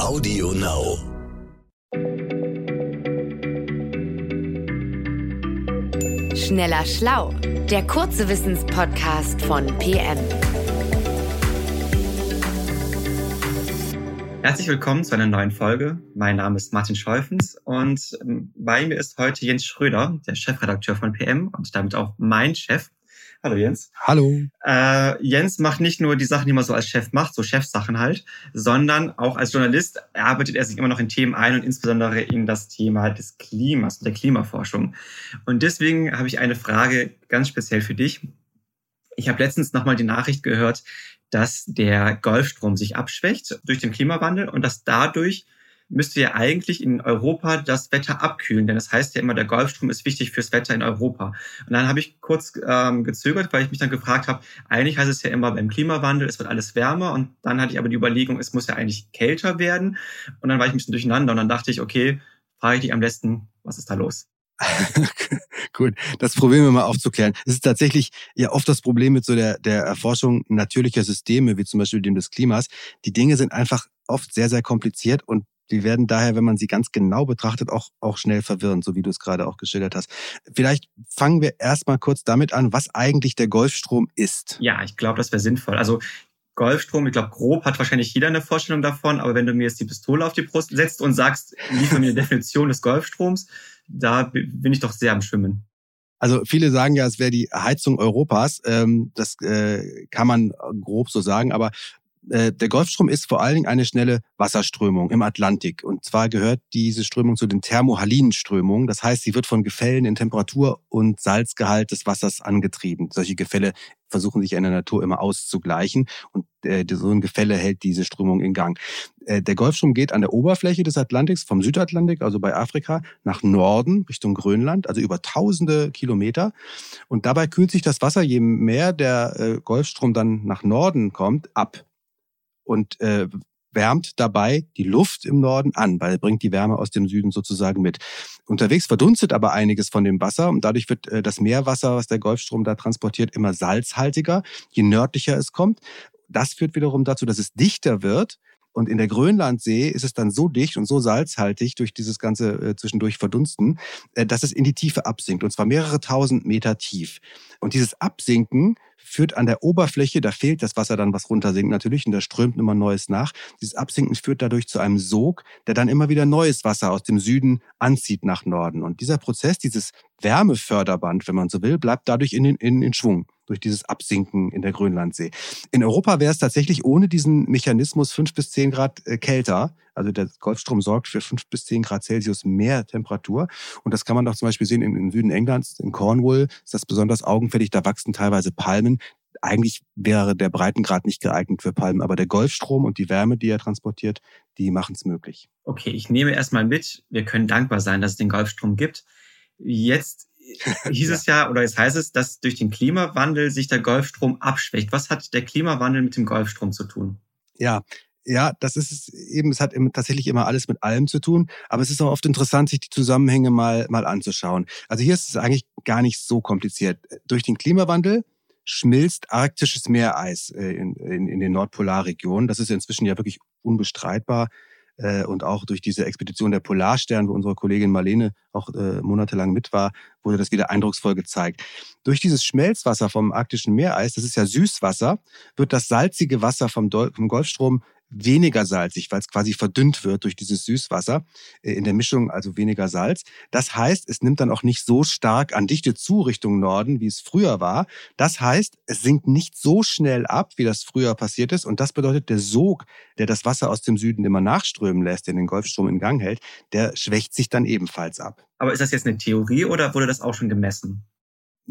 Audio Now. Schneller Schlau, der kurze Wissenspodcast von PM. Herzlich willkommen zu einer neuen Folge. Mein Name ist Martin Scheufens und ähm, bei mir ist heute Jens Schröder, der Chefredakteur von PM und damit auch mein Chef. Hallo Jens. Hallo. Äh, Jens macht nicht nur die Sachen, die man so als Chef macht, so Chefsachen halt, sondern auch als Journalist arbeitet er sich immer noch in Themen ein und insbesondere in das Thema des Klimas und der Klimaforschung. Und deswegen habe ich eine Frage ganz speziell für dich. Ich habe letztens nochmal die Nachricht gehört, dass der Golfstrom sich abschwächt durch den Klimawandel und dass dadurch müsste ja eigentlich in Europa das Wetter abkühlen, denn das heißt ja immer, der Golfstrom ist wichtig fürs Wetter in Europa. Und dann habe ich kurz ähm, gezögert, weil ich mich dann gefragt habe, eigentlich heißt es ja immer beim Klimawandel, es wird alles wärmer und dann hatte ich aber die Überlegung, es muss ja eigentlich kälter werden und dann war ich ein bisschen durcheinander und dann dachte ich, okay, frage ich dich am besten, was ist da los? Gut, das probieren wir mal aufzuklären. Es ist tatsächlich ja oft das Problem mit so der, der Erforschung natürlicher Systeme, wie zum Beispiel dem des Klimas. Die Dinge sind einfach oft sehr, sehr kompliziert und die werden daher, wenn man sie ganz genau betrachtet, auch, auch schnell verwirren, so wie du es gerade auch geschildert hast. Vielleicht fangen wir erstmal kurz damit an, was eigentlich der Golfstrom ist. Ja, ich glaube, das wäre sinnvoll. Also Golfstrom, ich glaube, grob hat wahrscheinlich jeder eine Vorstellung davon, aber wenn du mir jetzt die Pistole auf die Brust setzt und sagst, liefer mir eine Definition des Golfstroms, da bin ich doch sehr am Schwimmen. Also viele sagen ja, es wäre die Heizung Europas. Ähm, das äh, kann man grob so sagen, aber der Golfstrom ist vor allen Dingen eine schnelle Wasserströmung im Atlantik. Und zwar gehört diese Strömung zu den thermohalinen Strömungen. Das heißt, sie wird von Gefällen in Temperatur und Salzgehalt des Wassers angetrieben. Solche Gefälle versuchen sich in der Natur immer auszugleichen. Und äh, so ein Gefälle hält diese Strömung in Gang. Äh, der Golfstrom geht an der Oberfläche des Atlantiks, vom Südatlantik, also bei Afrika, nach Norden, Richtung Grönland, also über tausende Kilometer. Und dabei kühlt sich das Wasser, je mehr der äh, Golfstrom dann nach Norden kommt, ab und äh, wärmt dabei die Luft im Norden an, weil er bringt die Wärme aus dem Süden sozusagen mit. Unterwegs verdunstet aber einiges von dem Wasser und dadurch wird äh, das Meerwasser, was der Golfstrom da transportiert, immer salzhaltiger, je nördlicher es kommt. Das führt wiederum dazu, dass es dichter wird. Und in der Grönlandsee ist es dann so dicht und so salzhaltig durch dieses ganze äh, zwischendurch Verdunsten, äh, dass es in die Tiefe absinkt. Und zwar mehrere tausend Meter tief. Und dieses Absinken führt an der Oberfläche, da fehlt das Wasser dann, was runtersinkt natürlich, und da strömt immer Neues nach. Dieses Absinken führt dadurch zu einem Sog, der dann immer wieder neues Wasser aus dem Süden anzieht nach Norden. Und dieser Prozess, dieses Wärmeförderband, wenn man so will, bleibt dadurch in, in, in Schwung durch dieses Absinken in der Grönlandsee. In Europa wäre es tatsächlich ohne diesen Mechanismus fünf bis zehn Grad äh, kälter. Also der Golfstrom sorgt für fünf bis zehn Grad Celsius mehr Temperatur. Und das kann man auch zum Beispiel sehen im Süden Englands, in Cornwall ist das besonders augenfällig. Da wachsen teilweise Palmen. Eigentlich wäre der Breitengrad nicht geeignet für Palmen, aber der Golfstrom und die Wärme, die er transportiert, die machen es möglich. Okay, ich nehme erstmal mit, wir können dankbar sein, dass es den Golfstrom gibt. Jetzt hieß es ja, oder jetzt heißt es, dass durch den Klimawandel sich der Golfstrom abschwächt. Was hat der Klimawandel mit dem Golfstrom zu tun? Ja, ja, das ist es eben, es hat tatsächlich immer alles mit allem zu tun, aber es ist auch oft interessant, sich die Zusammenhänge mal, mal anzuschauen. Also hier ist es eigentlich gar nicht so kompliziert. Durch den Klimawandel schmilzt arktisches Meereis äh, in, in, in den Nordpolarregionen. Das ist inzwischen ja wirklich unbestreitbar. Äh, und auch durch diese Expedition der Polarstern, wo unsere Kollegin Marlene auch äh, monatelang mit war, wurde das wieder eindrucksvoll gezeigt. Durch dieses Schmelzwasser vom arktischen Meereis, das ist ja Süßwasser, wird das salzige Wasser vom, vom Golfstrom weniger salzig, weil es quasi verdünnt wird durch dieses Süßwasser äh, in der Mischung, also weniger Salz. Das heißt, es nimmt dann auch nicht so stark an Dichte zu Richtung Norden, wie es früher war. Das heißt, es sinkt nicht so schnell ab, wie das früher passiert ist. Und das bedeutet, der Sog, der das Wasser aus dem Süden immer nachströmen lässt, der den Golfstrom in Gang hält, der schwächt sich dann ebenfalls ab. Aber ist das jetzt eine Theorie oder wurde das auch schon gemessen?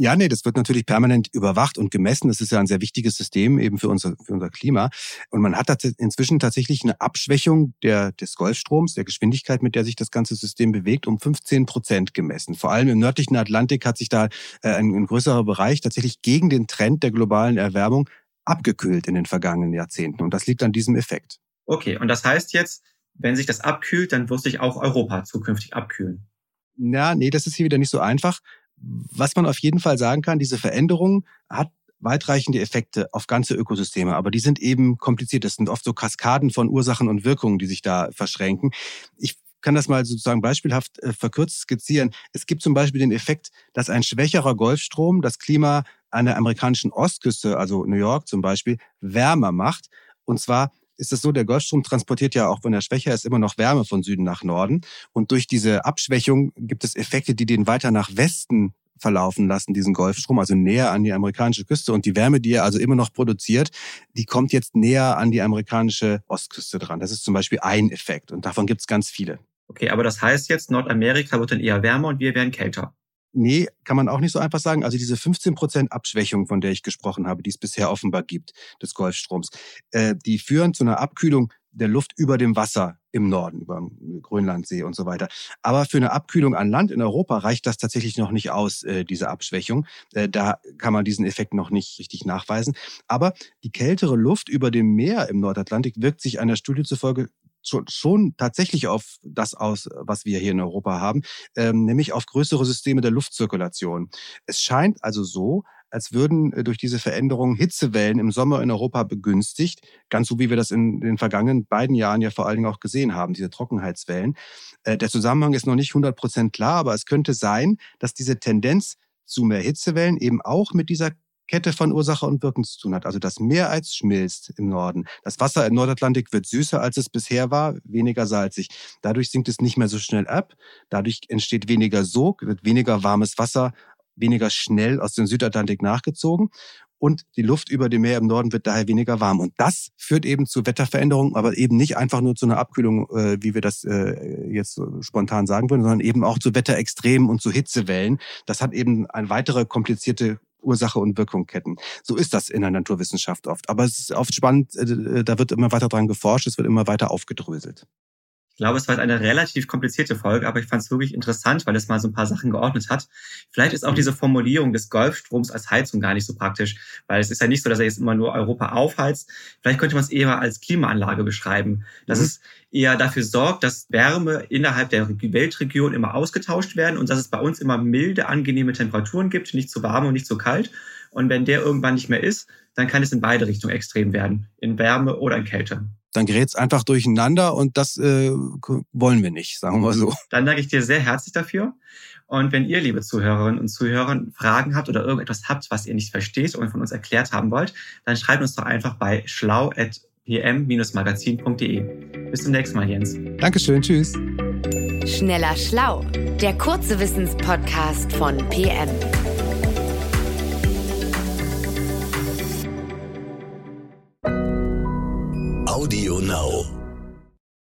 Ja, nee, das wird natürlich permanent überwacht und gemessen. Das ist ja ein sehr wichtiges System eben für unser, für unser Klima. Und man hat inzwischen tatsächlich eine Abschwächung der, des Golfstroms, der Geschwindigkeit, mit der sich das ganze System bewegt, um 15 Prozent gemessen. Vor allem im nördlichen Atlantik hat sich da äh, ein, ein größerer Bereich tatsächlich gegen den Trend der globalen Erwärmung abgekühlt in den vergangenen Jahrzehnten. Und das liegt an diesem Effekt. Okay, und das heißt jetzt, wenn sich das abkühlt, dann wird sich auch Europa zukünftig abkühlen. Ja, nee, das ist hier wieder nicht so einfach. Was man auf jeden Fall sagen kann, diese Veränderung hat weitreichende Effekte auf ganze Ökosysteme, aber die sind eben kompliziert. Das sind oft so Kaskaden von Ursachen und Wirkungen, die sich da verschränken. Ich kann das mal sozusagen beispielhaft äh, verkürzt skizzieren. Es gibt zum Beispiel den Effekt, dass ein schwächerer Golfstrom das Klima an der amerikanischen Ostküste, also New York zum Beispiel, wärmer macht. Und zwar ist es so, der Golfstrom transportiert ja auch, wenn er schwächer ist, immer noch Wärme von Süden nach Norden. Und durch diese Abschwächung gibt es Effekte, die den weiter nach Westen verlaufen lassen, diesen Golfstrom, also näher an die amerikanische Küste. Und die Wärme, die er also immer noch produziert, die kommt jetzt näher an die amerikanische Ostküste dran. Das ist zum Beispiel ein Effekt. Und davon gibt es ganz viele. Okay, aber das heißt jetzt, Nordamerika wird dann eher wärmer und wir werden kälter. Nee, kann man auch nicht so einfach sagen. Also diese 15 Prozent Abschwächung, von der ich gesprochen habe, die es bisher offenbar gibt, des Golfstroms, äh, die führen zu einer Abkühlung der Luft über dem Wasser im Norden, über dem Grönlandsee und so weiter. Aber für eine Abkühlung an Land in Europa reicht das tatsächlich noch nicht aus, äh, diese Abschwächung. Äh, da kann man diesen Effekt noch nicht richtig nachweisen. Aber die kältere Luft über dem Meer im Nordatlantik wirkt sich einer Studie zufolge schon, schon tatsächlich auf das aus, was wir hier in Europa haben, ähm, nämlich auf größere Systeme der Luftzirkulation. Es scheint also so, als würden äh, durch diese Veränderungen Hitzewellen im Sommer in Europa begünstigt, ganz so wie wir das in den vergangenen beiden Jahren ja vor allen Dingen auch gesehen haben, diese Trockenheitswellen. Äh, der Zusammenhang ist noch nicht 100 Prozent klar, aber es könnte sein, dass diese Tendenz zu mehr Hitzewellen eben auch mit dieser Kette von Ursache und Wirkung zu tun hat. Also das Meereis schmilzt im Norden. Das Wasser im Nordatlantik wird süßer, als es bisher war, weniger salzig. Dadurch sinkt es nicht mehr so schnell ab. Dadurch entsteht weniger Sog, wird weniger warmes Wasser weniger schnell aus dem Südatlantik nachgezogen und die Luft über dem Meer im Norden wird daher weniger warm. Und das führt eben zu Wetterveränderungen, aber eben nicht einfach nur zu einer Abkühlung, äh, wie wir das äh, jetzt so spontan sagen würden, sondern eben auch zu Wetterextremen und zu Hitzewellen. Das hat eben eine weitere komplizierte Ursache und Wirkungketten. So ist das in der Naturwissenschaft oft. Aber es ist oft spannend, äh, da wird immer weiter dran geforscht, es wird immer weiter aufgedröselt. Ich glaube, es war eine relativ komplizierte Folge, aber ich fand es wirklich interessant, weil es mal so ein paar Sachen geordnet hat. Vielleicht ist auch mhm. diese Formulierung des Golfstroms als Heizung gar nicht so praktisch, weil es ist ja nicht so, dass er jetzt immer nur Europa aufheizt. Vielleicht könnte man es eher als Klimaanlage beschreiben, dass mhm. es eher dafür sorgt, dass Wärme innerhalb der Weltregion immer ausgetauscht werden und dass es bei uns immer milde, angenehme Temperaturen gibt, nicht zu warm und nicht zu kalt. Und wenn der irgendwann nicht mehr ist, dann kann es in beide Richtungen extrem werden, in Wärme oder in Kälte dann gerät es einfach durcheinander und das äh, wollen wir nicht, sagen wir so. Dann danke ich dir sehr herzlich dafür. Und wenn ihr, liebe Zuhörerinnen und Zuhörer, Fragen habt oder irgendetwas habt, was ihr nicht versteht und von uns erklärt haben wollt, dann schreibt uns doch einfach bei schlau.pm-magazin.de. Bis zum nächsten Mal, Jens. Dankeschön, tschüss. Schneller Schlau, der kurze Wissenspodcast von PM.